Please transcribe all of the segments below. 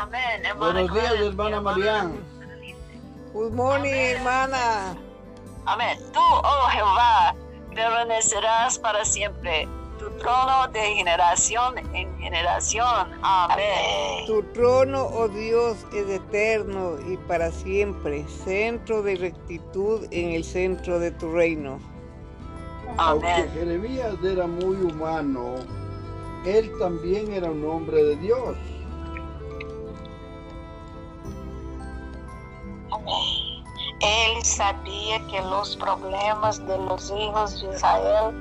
Amén. Hermana Buenos días, hermana Marián. Good morning, Amén. hermana. Amén. Tú, oh Jehová, permanecerás para siempre. Tu trono de generación en generación. Amén. Tu trono, oh Dios, es eterno y para siempre, centro de rectitud en el centro de tu reino. Aunque Amén. Jeremías era muy humano, él también era un hombre de Dios. Ele sabia que os problemas dos hijos de Israel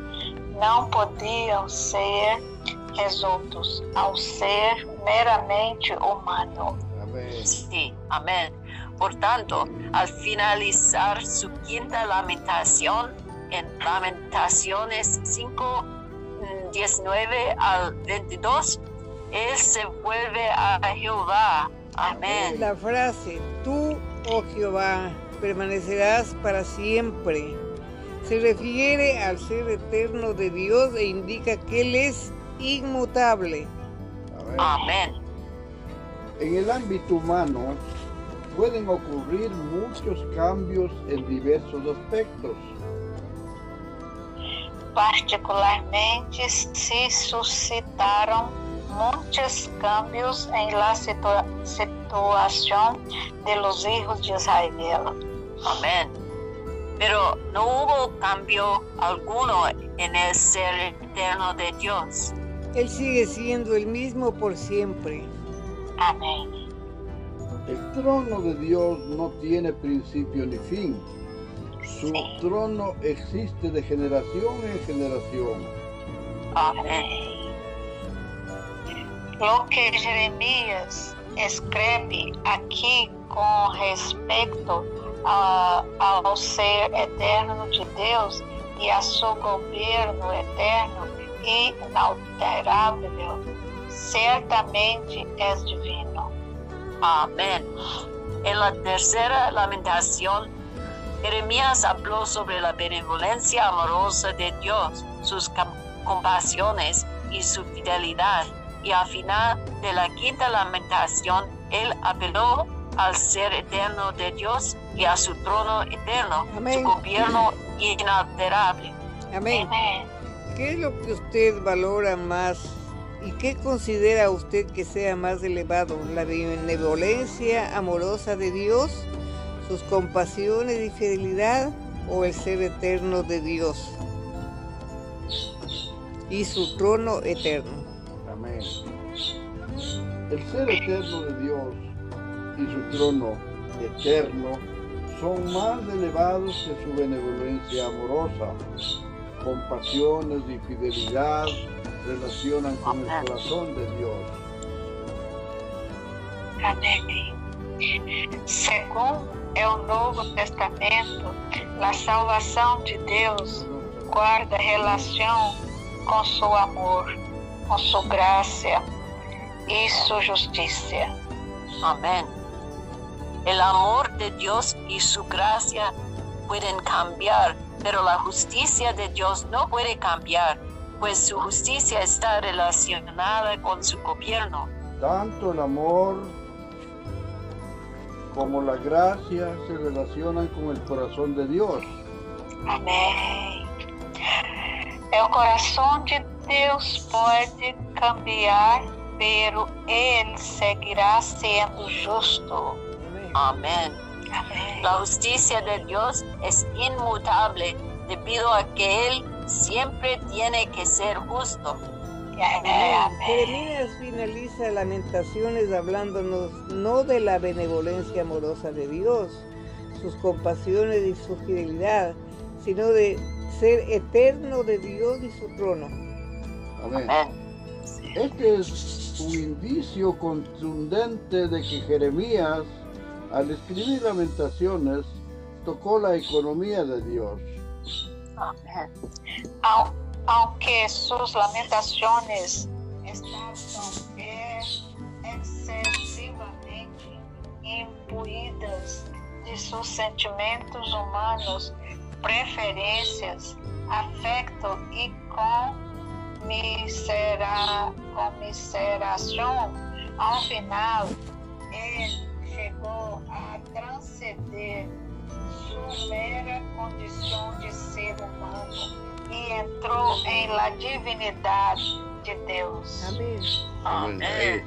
não podiam ser resoltos ao ser meramente humano. Amén. Sí, amén. Por tanto, al finalizar su quinta lamentación en Lamentaciones 5, mm, 19 al 22, él se vuelve a Jehová. Amén. La frase, tú, oh Jehová, permanecerás para siempre, se refiere al ser eterno de Dios e indica que Él es inmutable. Amén. En el ámbito humano pueden ocurrir muchos cambios en diversos aspectos. Particularmente se suscitaram muitos cambios em la situa situação de los hijos de Israel. Amén. Pero no hubo cambio alguno en el ser eterno de Dios. Él sigue siendo el mismo por siempre. Amém. El trono de Dios no tiene principio ni fin. Su trono existe de generación en generación. Amén. Lo que Jeremias escreve aqui com respeito ao ser eterno de Deus e a seu governo eterno e inalterável, certamente é divino. Amén. En la tercera lamentación, Jeremías habló sobre la benevolencia amorosa de Dios, sus compasiones y su fidelidad. Y al final de la quinta lamentación, él apeló al ser eterno de Dios y a su trono eterno, Amén. su gobierno inalterable. Amén. Amém. ¿Qué es lo que usted valora más y qué considera usted que sea más elevado? ¿La benevolencia amorosa de Dios, sus compasiones y fidelidad o el ser eterno de Dios y su trono eterno? Amén. El ser eterno de Dios y su trono eterno son más elevados que su benevolencia amorosa. Compasiones y fidelidad relacionan con el corazón de Dios. Amém. Segundo é o Novo Testamento, a salvação de Deus guarda relação com seu amor, com sua graça e sua justiça. Amén. El amor de Dios y su gracia pueden cambiar, pero la justicia de Dios no puede cambiar, pues su justicia está relacionada con su gobierno. Tanto el amor como la gracia se relacionan con el corazón de Dios. Amém. É o coração de Deus pode cambiar, pero Ele seguirá sendo justo. Amén. La justicia de Dios es inmutable debido a que Él siempre tiene que ser justo. Jeremías finaliza Lamentaciones hablándonos no de la benevolencia amorosa de Dios, sus compasiones y su fidelidad, sino de ser eterno de Dios y su trono. Amén. Amén. Este es un indicio contundente de que Jeremías, al escribir lamentaciones, tocó la economía de Dios. Aunque suas lamentações estavam ex- excessivamente imbuídas de seus sentimentos humanos, preferências, afeto e comisera, comiseração, ao final Él llegó a transcender su mera condición de ser humano y entró en la divinidad de Dios. Amén. Amén.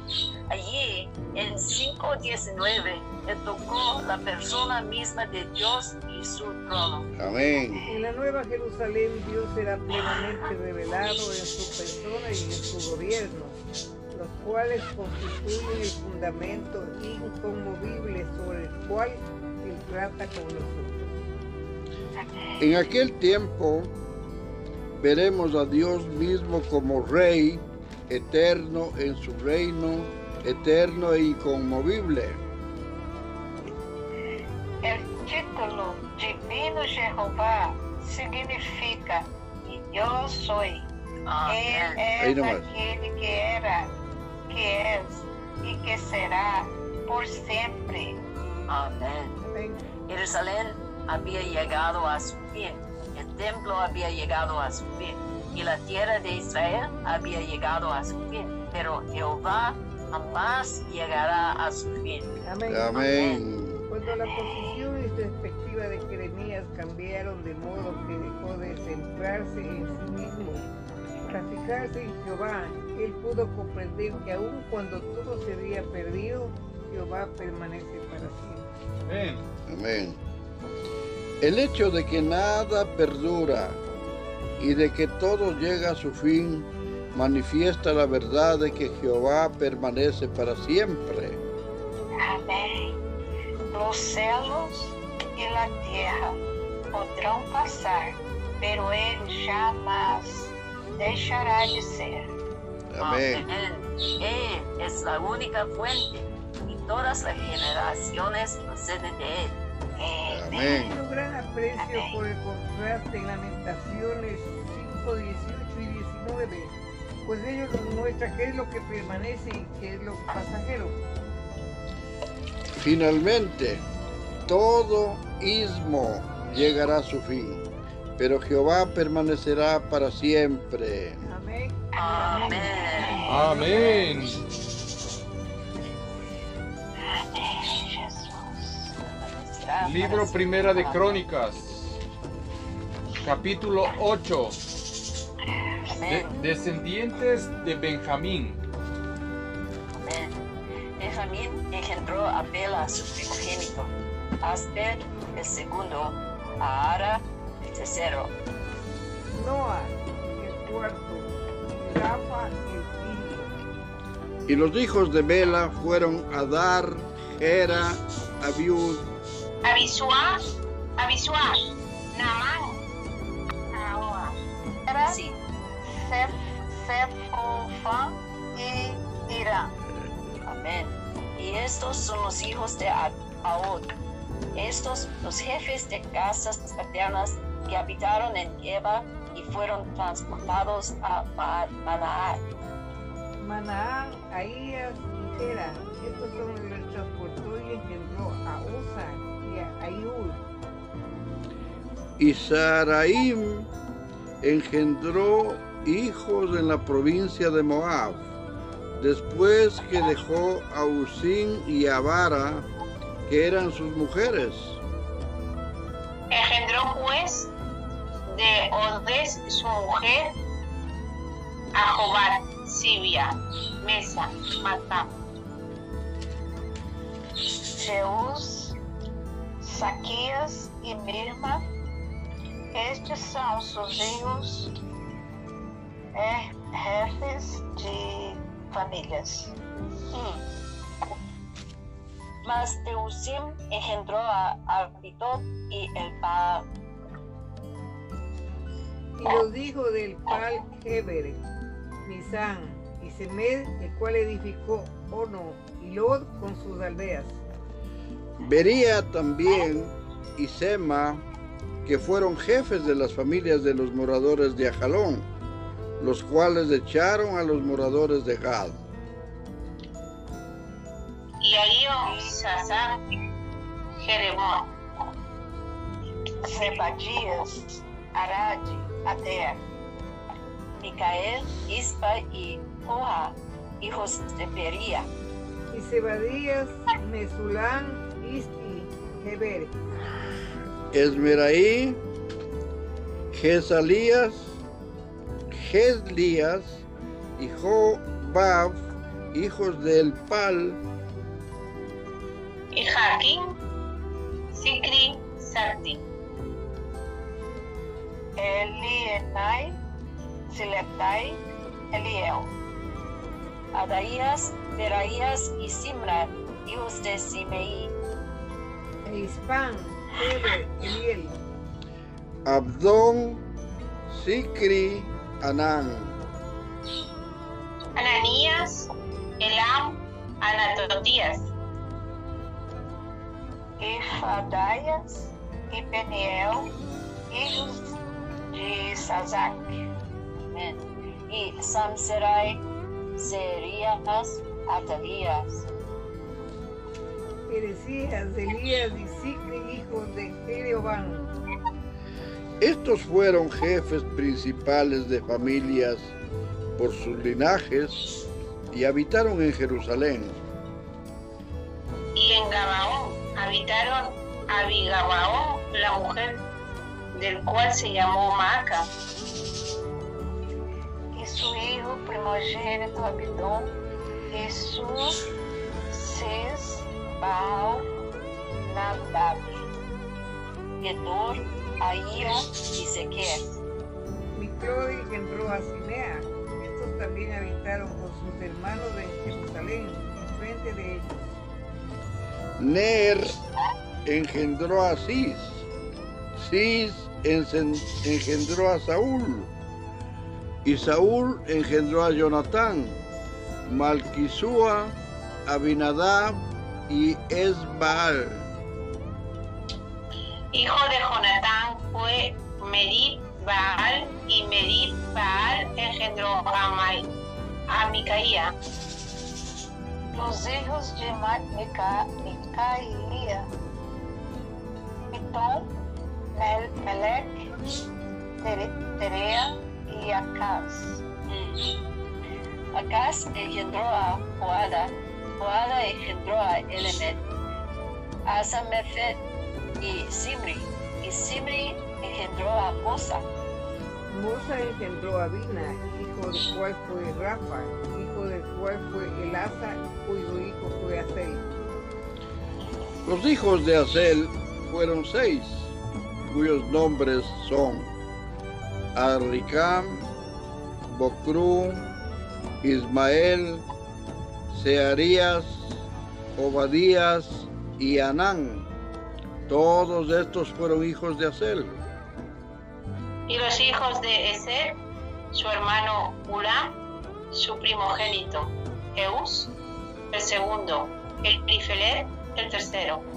Allí, en 5.19, le tocó la persona misma de Dios y su trono. Amén. En la Nueva Jerusalén Dios será plenamente revelado en su persona y en su gobierno, los cuales constituyen el fundamento inconmovible sobre el cual Él trata con nosotros. En aquel tiempo veremos a Dios mismo como Rey eterno en su reino, eterno e inconmovible. El título Divino Jehová significa Yo soy. Él es aquel que era, que es y que será por siempre. Amén. Amén. Jerusalén había llegado a su fin, el templo había llegado a su fin y la tierra de Israel había llegado a su fin, pero Jehová jamás llegará a su fin. Amén. Amén. Cuando la posición y perspectiva de Jeremías cambiaron de modo que dejó de centrarse en sí mismo para fijarse en Jehová, él pudo comprender que aun cuando todo se había perdido, Jehová permanece para siempre. Amén. Amén. El hecho de que nada perdura y de que todo llega a su fin manifiesta la verdad de que Jehová permanece para siempre. Amém. Los cielos y la tierra podrán pasar, pero Él jamás deixará de ser. Amén. Él es la única fuente y todas las generaciones proceden de él. Amén. Tengo gran aprecio por el contraste en Lamentaciones 5, 18 y 19, pues ellos nos muestra qué es lo que permanece y qué es lo pasajero. Finalmente, todo ismo llegará a su fin, pero Jehová permanecerá para siempre. Amén. Amén. Libro Primera de. Crónicas, capítulo 8. De- Amén. descendientes de Benjamín. Amén. Benjamín engendró a Bela, su primogénito, a Asbel, el segundo, a Ara, el tercero, Noah, el cuarto, Rafa. Y los hijos de Bela fueron Adar, Gera, Abiud, Abisua, Abisua, Naamán, Era, sí, Sef, Sefofán y Irán. amén. Y estos son los hijos de A- Ahod. Estos, los jefes de casas paternas que habitaron en Eva y fueron transportados a Ma- Manaar. Manaán, Ahías y Gera. Estos son los transportó y engendró a Usa y a Ayud. y Saraim engendró hijos en la provincia de Moab, después que dejó a Usín y a Vara, que eran sus mujeres. Engendró pues de Odes su mujer a Jobat, Sibia, Mesa, Matán. Jeús, Saquías y Mirma, estes são sus hijos, eh, jefes de famílias. Hmm. Mas Eusim engendró a Abitot y el Baal. Y los hijos del Pal Heber, Misán y Semed, el cual edificó Ono y Lod con sus aldeas. Vería también y Sema, que fueron jefes de las familias de los moradores de Ajalón, los cuales echaron a los moradores de Gad. E aí, ó, Sazá, Jeremó, Zebadias, Ader, Micael, Ispa y Joha, hijos de Pería. y Zebadías, Mesulán, Isti, Heber, Esmeraí, Gesalías, Geslías y Jobab, hijos del Pal, y Jaquín, Sicri, Sarti. Elienai, Siletai, Eliel. Adaías, Beraías y Simran, hijos de Simei, Ispan, Heber, Eliel, Abdón, Sicri, Anán, Ananías, Elam, Anatotías. Ifadaias e Peniel, hijos de Sazac. Amén. y Samserai, Serías, Atalías, Perecías, Elías y Sicri, hijos de Jeroban, Estos fueron jefes principales de familias por sus linajes y habitaron en Jerusalén. Y en Gabaón habitaron Abigabaón, la mujer del cual se llamó Maaca. Y su hijo primogénito Abidón, y su Baal, Nadab. Gedor, Ahía y Sequer. Microi engendró a Simea. Estos también habitaron con sus hermanos en Jerusalén, enfrente de ellos. Ner engendró a Cis. Cis engendró a Saúl. Y Saúl engendró a Jonatán, Malquisúa, Abinadab y Esbaal. Hijo de Jonatán fue Medib Baal, y Medib Baal engendró a, Mai- a Micaía. Los hijos de Micaía, Pitón, Mel- Melec, Tere- Terea y Acaz. Acaz engendró a Joada, Joada engendró a Elemet, a Samefet y Simri, y Simri engendró a Mosa, Mosa engendró a Bina, hijo del cual fue Rafa, hijo del cual fue Elasa, cuyo hijo fue Asel. Los hijos de Asel fueron seis, cuyos nombres son Arricam, Bocru, Ismael, Searías, Obadías y Anán. Todos estos fueron hijos de Asel. Y los hijos de Eser, su hermano Ulam, su primogénito, Eus, el segundo, el Elifelet, el tercero.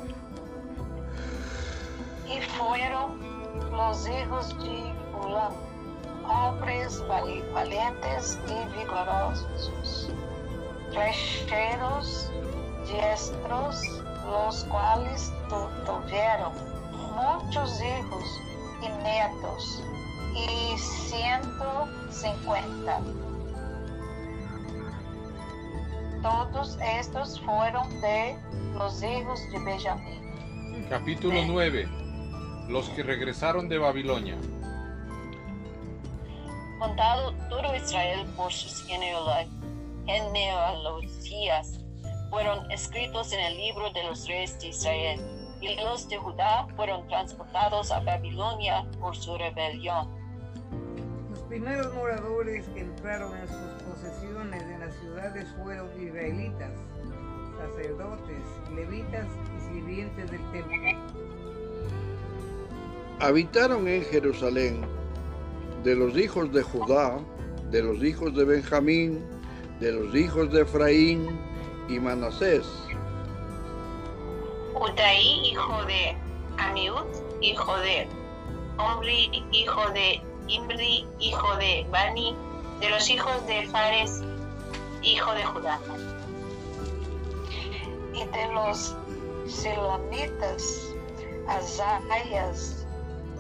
Y fueron los hijos de Ulam, hombres vali- valientes y vigorosos, flecheros, diestros, los cuales tu- tuvieron muchos hijos y nietos, y ciento cincuenta. Todos estos fueron de los hijos de Benjamín. Capítulo 9. Los que regresaron de Babilonia. contado todo Israel por sus genealogías, fueron escritos en el libro de los reyes de Israel, y los de Judá fueron transportados a Babilonia por su rebelión. Los primeros moradores que entraron en sus posesiones en las ciudades fueron israelitas, sacerdotes, levitas y sirvientes del templo. Habitaron en Jerusalén de los hijos de Judá, de los hijos de Benjamín, de los hijos de Efraín y Manasés. Utaí, hijo de Amiud, hijo de Omri, hijo de Imri, hijo de Bani, de los hijos de Fares, hijo de Judá. Y de los Silonitas, Azarias,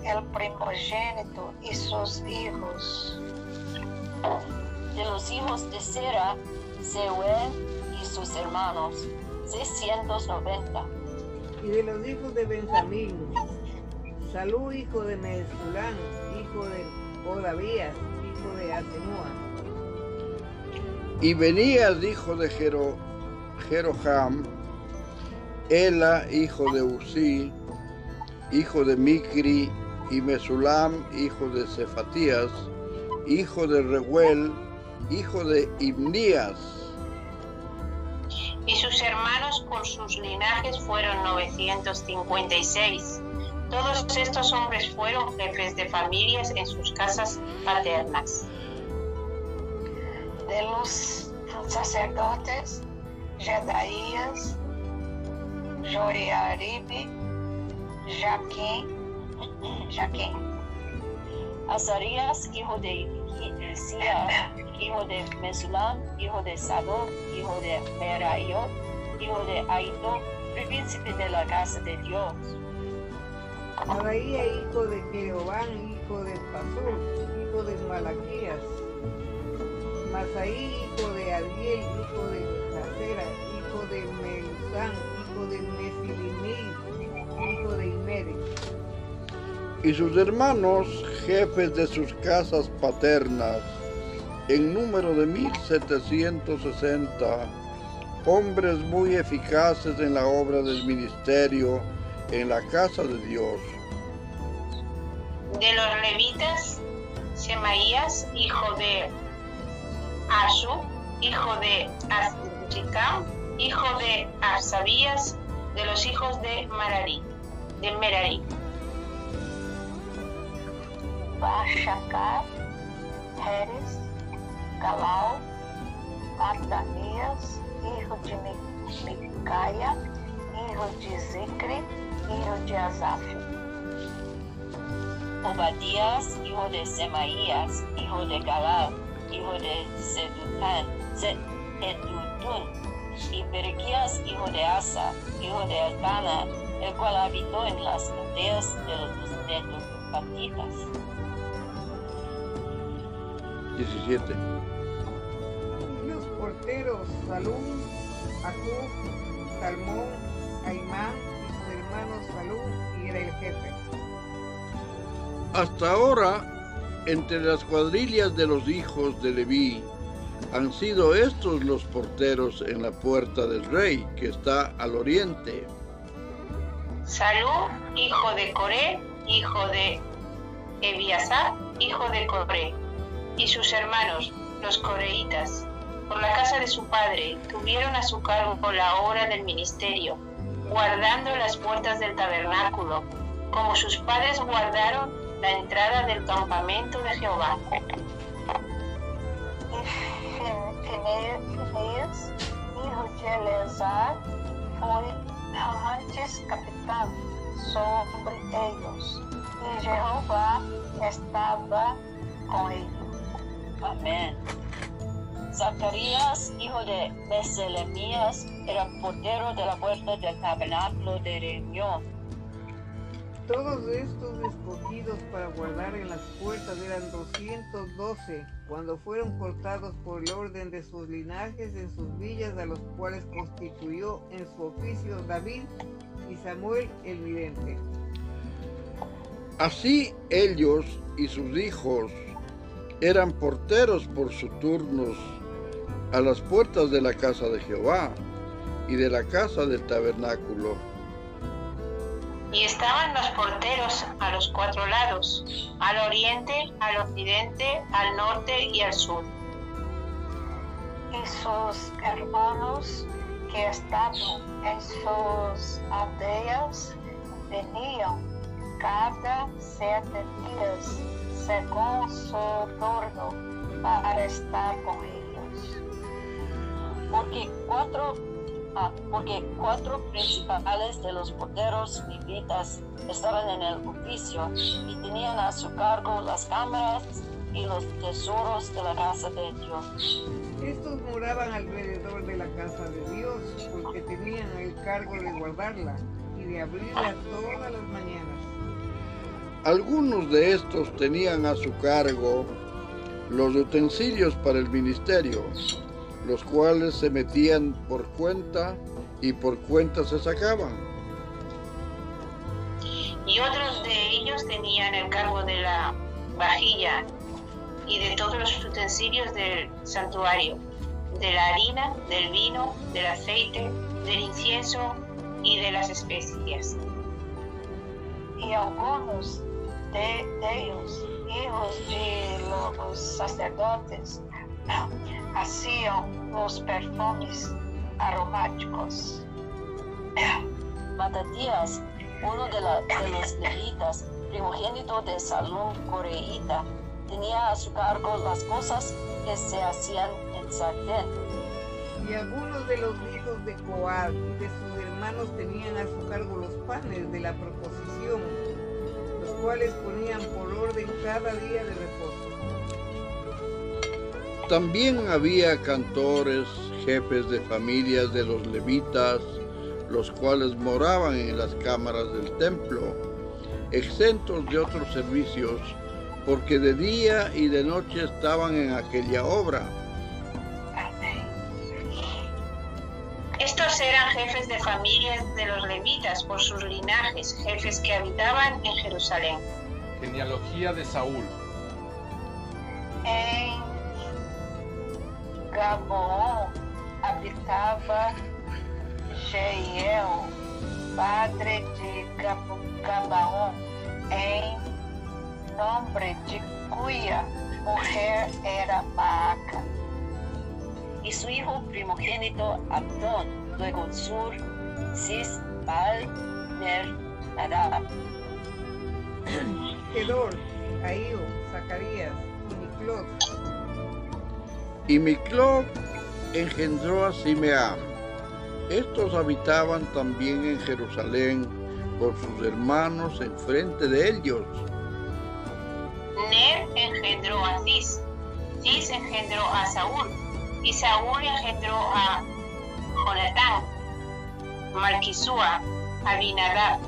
el primogénito y sus hijos. De los hijos de Sera, Seuel y sus hermanos, 690. Y de los hijos de Benjamín, Salú, hijo de Mesulán, hijo de Odavías, hijo de Atenúa. Y Venías, hijo de Jero, Jeroham, Ela, hijo de Usí, hijo de Micri, y Mesulam, hijo de Cefatías, hijo de Reuel, hijo de Ibnías. Y sus hermanos por sus linajes fueron 956. Todos estos hombres fueron jefes de familias en sus casas paternas. De los sacerdotes, Jedaías, Joiaribe, Jaquim, Jaquim, Azarías, hijo de Hilcía, hijo de Mesulam, hijo de Sadok, hijo de Merayot, hijo de Aido, príncipe de la casa de Dios. Adaía, hijo de Jeroboam, hijo de Pasur, hijo de Malaquías. Masaí, hijo de Adiel, hijo de Jacera, hijo de Melusán, hijo de Mesilimí, hijo de Imere. Y sus hermanos, jefes de sus casas paternas, en número de 1760, hombres muy eficaces en la obra del ministerio en la casa de Dios. De los levitas, Semaías, hijo de Ashu, hijo de Azricam, hijo de Asabías, de los hijos de Marari, de. Bachacar, Heres, Galal, Matanias, hijo de Mi- Micaia, hijo de Zicre, hijo de Asaf. Obadías, hijo de Semaías, hijo de Galal, hijo de Sedután, Sedutún, y Berequías, hijo de Asa, hijo de Elcana, el cual habitó en las aldeas de los de los Patitas. 17. Y los porteros, Salum, Acub, Salmón, Aimán y sus hermanos Salum, y era el jefe. Hasta ahora, entre las cuadrillas de los hijos de Leví, han sido estos los porteros en la puerta del rey, que está al oriente. Salú, hijo de Coré, hijo de Ebiasar, hijo de Coré, y sus hermanos, los coreitas, por la casa de su padre, tuvieron a su cargo la obra del ministerio, guardando las puertas del tabernáculo, como sus padres guardaron la entrada del campamento de Jehová. Fineas, hijo de Eleazar, foi antes capitão sobre eles, e Jeová estava com ele. Amén. Zacarías, hijo de Meselemías, era portero de la puerta del tabernáculo de reunión. Todos estos escogidos para guardar en las puertas eran 212, cuando fueron cortados por el orden de sus linajes en sus villas, a los cuales constituyó en su oficio David y Samuel el vidente. Así ellos y sus hijos eran porteros por sus turnos a las puertas de la casa de Jehová y de la casa del tabernáculo. Y estaban los porteros a los cuatro lados, al oriente, al occidente, al norte y al sur. E seus hermanos que estavam em suas aldeias veniam cada sete dias, seu turno, para estar com eles. Porque cuatro, ah, porque cuatro principales de los porteros levitas estaban en el oficio y tenían a su cargo las cámaras y los tesoros de la casa de Dios. Estos moraban alrededor de la casa de Dios porque tenían el cargo de guardarla y de abrirla todas las mañanas. Algunos de estos tenían a su cargo los utensilios para el ministerio, los cuales se metían por cuenta y por cuenta se sacaban. Y otros de ellos tenían el cargo de la vajilla y de todos los utensilios del santuario, de la harina, del vino, del aceite, del incienso y de las especias. Y algunos de ellos, hijos de los sacerdotes, hacían los perfumes aromáticos. Matatías, uno de, la- de los levitas, primogénito de Salón Coreíta, tenía a su cargo las cosas que se hacían en sartén. Y algunos de los hijos de Coad y de sus hermanos tenían a su cargo los panes de la proposición, ponían por orden cada día de reposo. También había cantores, jefes de familias de los levitas, los cuales moraban en las cámaras del templo, exentos de otros servicios, porque de día y de noche estaban en aquella obra. Jefes de familias de los levitas por sus linajes, jefes que habitaban en Jerusalén. Genealogía de Saúl. Em Gaboon habitava Jeiel, padre de Gabaon, em nome de cuya mujer era Maaca. Y su hijo primogénito Abdón, luego Sur, Cis, Ner, Nadab. Gedor, Ahío, Zacarías y Miclot, Y Miclot engendró a Simeam. Estos habitaban también en Jerusalén con sus hermanos enfrente de ellos. Ner engendró a Cis, Cis engendró a Saúl, y Saúl engendró a Jonatán, Malquisúa, Abinadab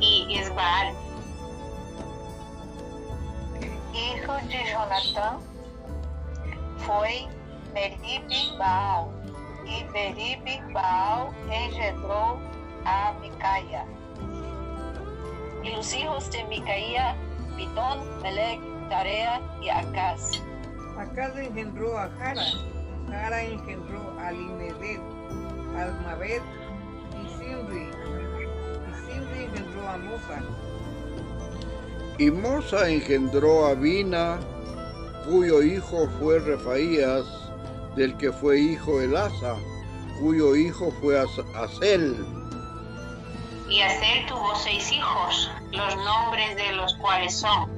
y Esbaal. Hijo de Jonatã foi Meribe Baal, e Meribe Baal engendrou a Micaia. Y los hijos de Micaía, Pitón, Melec, Tarea y Acaz. Acaz engendró a Jara, Jara engendró a Limedet, Almabet y Simri, y Simri engendró a Mosa, Y Mosa engendró a Bina, cuyo hijo fue Refaías, del que fue hijo Elasa, cuyo hijo fue As- Asel. Y Aser tuvo seis hijos, los nombres de los cuales son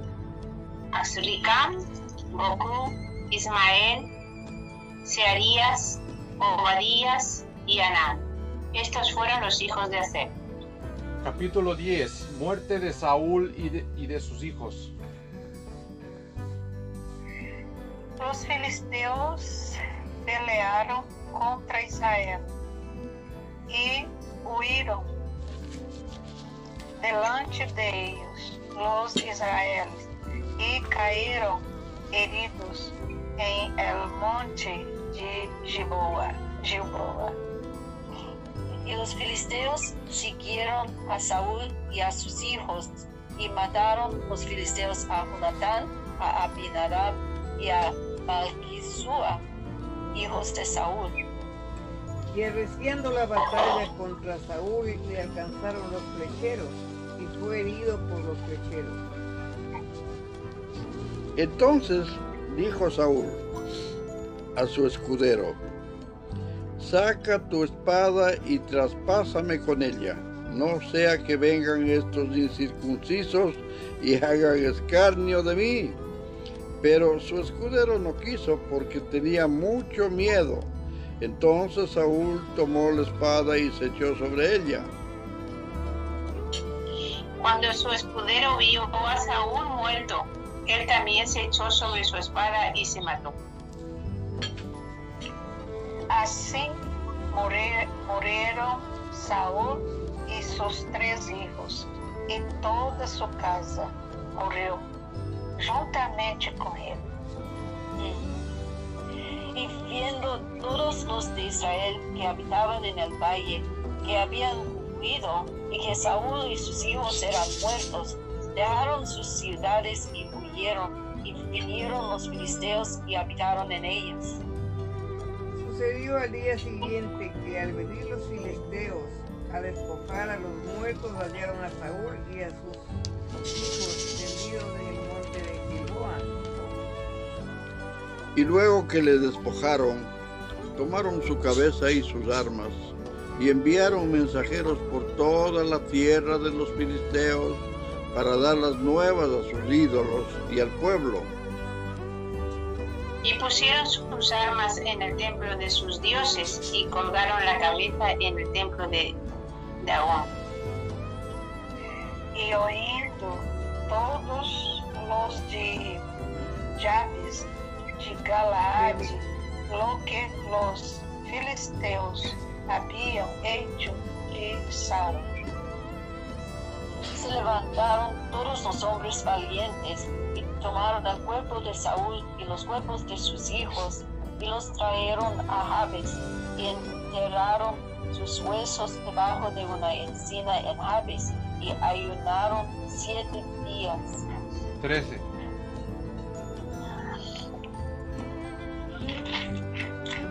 Azricam, Goku, Ismael, Searías, Obadías y Anán. Estos fueron los hijos de Aser. Capítulo 10. Muerte de Saúl y de, y de sus hijos. Os filisteus pelearam contra Israel e huíram delante deles los israeles e caíram heridos em el monte de Gilboa. Gilboa. Y los filisteos siguieron a Saúl y a sus hijos y mataron los filisteos a Jonatán, a Abinadab y a Malquisúa, hijos de Saúl. y arreciando la batalla contra Saúl le alcanzaron los flecheros, y fue herido por los flecheros. Entonces dijo Saúl a su escudero, saca tu espada y traspásame con ella, no sea que vengan estos incircuncisos y hagan escarnio de mí. Pero su escudero no quiso porque tenía mucho miedo. Entonces Saúl tomó la espada y se echó sobre ella. Cuando su escudero vio a Saúl muerto, él también se echó sobre su espada y se mató. Morre- morreram Saul e seus três hijos, e toda sua casa morreu juntamente com ele. Y viendo todos los de Israel que habitaban en el valle, que habían huido y que Saúl y sus hijos eran muertos, dejaron sus ciudades y huyeron, y vinieron los filisteos y habitaron en ellas. Sucedió al día siguiente que al venir los filisteos a despojar a los muertos hallaron a Saúl y a sus hijos tendidos en el monte de Gilboa. Y luego que le despojaron, tomaron su cabeza y sus armas, y enviaron mensajeros por toda la tierra de los filisteos para dar las nuevas a sus ídolos y al pueblo. Y pusieron sus armas en el templo de sus dioses y colgaron la cabeza en el templo de Dagón. E ouvindo todos los de Jabes de Galaade lo que los filisteus habían hecho de Saúl. Se levantaron todos los hombres valientes y tomaron el cuerpo de Saúl y los cuerpos de sus hijos y los trajeron a Jabes y enterraron sus huesos debajo de una encina en Jabes y ayunaron siete días. 13.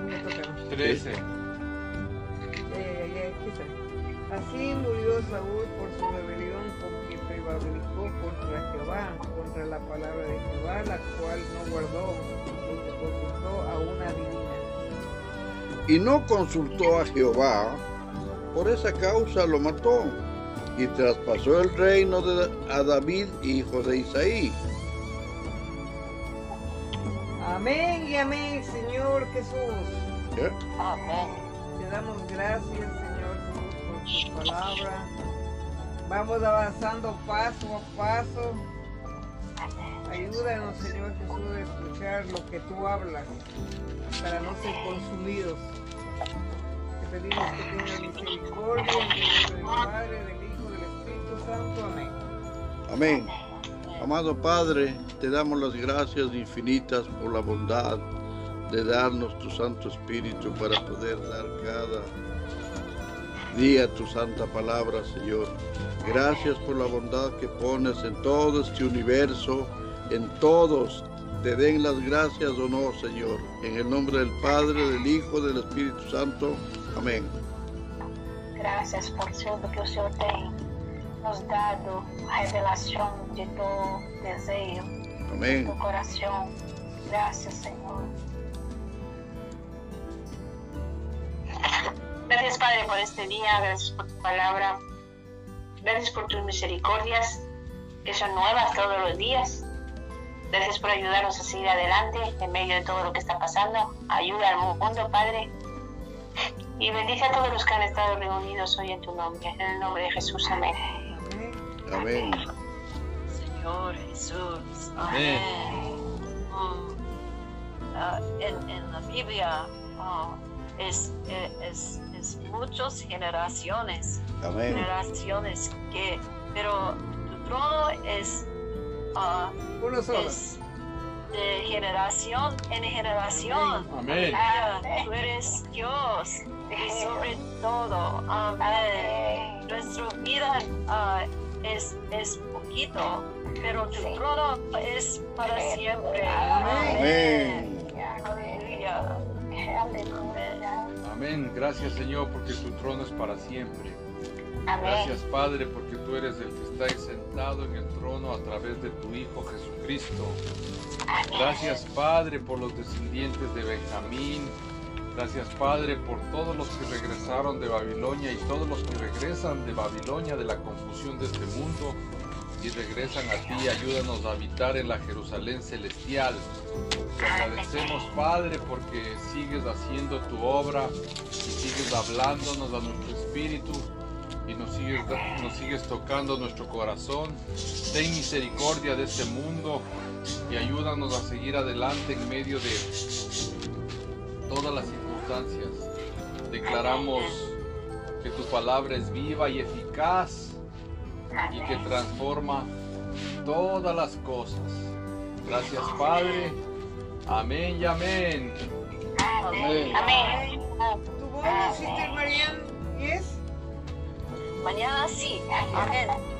Me toca. 13. Eh. Así murió Saúl por su rebelión prevaricó contra Jehová, contra la palabra de Jehová, la cual no guardó, porque consultó a una divina. Y no consultó a Jehová, por esa causa lo mató, y traspasó el reino de, a David, hijo de Isaí. Amén y amén, Señor Jesús. Amén. Te damos gracias, Señor Jesús, por tu palabra. Vamos avanzando paso a paso. Ayúdanos, Señor Jesús, a escuchar lo que tú hablas para no ser consumidos. Te pedimos que tengas misericordia en el nombre del Padre, del Hijo, del Espíritu Santo. Amén. Amén. Amado Padre, te damos las gracias infinitas por la bondad de darnos tu Santo Espíritu para poder dar cada día tu santa palabra, Señor. Gracias por la bondad que pones en todo este universo, en todos. Te den las gracias o no, Señor. En el nombre del Padre, del Hijo, del Espíritu Santo. Amén. Graças por tudo que o Senhor tem nos dado, a revelação de tu desejo, Amén. do coração. Graças, Senhor. Gracias Padre por este día, gracias por tu palabra, gracias por tus misericordias que son nuevas todos los días. Gracias por ayudarnos a seguir adelante en medio de todo lo que está pasando. Ayuda al mundo, Padre. Y bendice a todos los que han estado reunidos hoy en tu nombre. En el nombre de Jesús, amén. Amén. Amén. Señor Jesús. Amén. Mm. Ah, en, en la Biblia ah, es, eh, es, muchas generaciones, Amén. generaciones que, pero tu trono es, solo. es de generación en generación. Amén. Ah, Tú eres Dios y sobre todo. Amén. Nuestra vida ah, es, es poquito, pero tu trono es para siempre. Amén. Aleluya. Aleluia. Amén. Gracias Señor porque tu trono es para siempre. Amén. Gracias Padre porque tú eres el que está sentado en el trono a través de tu Hijo Jesucristo. Gracias Padre por los descendientes de Benjamín. Gracias Padre por todos los que regresaron de Babilonia y todos los que regresan de Babilonia de la confusión de este mundo y regresan a ti. Ayúdanos a habitar en la Jerusalén celestial. Te agradecemos Padre porque sigues haciendo tu obra y sigues hablándonos a nuestro espíritu y nos sigues, nos sigues tocando nuestro corazón. Ten misericordia de este mundo y ayúdanos a seguir adelante en medio de todas las circunstancias. Declaramos que tu palabra es viva y eficaz y que transforma todas las cosas. Gracias Padre. Amén y amén. Amén. Amén. ¿Tu voz, Sister Marian? ¿Yes? Mañana sí. Amén.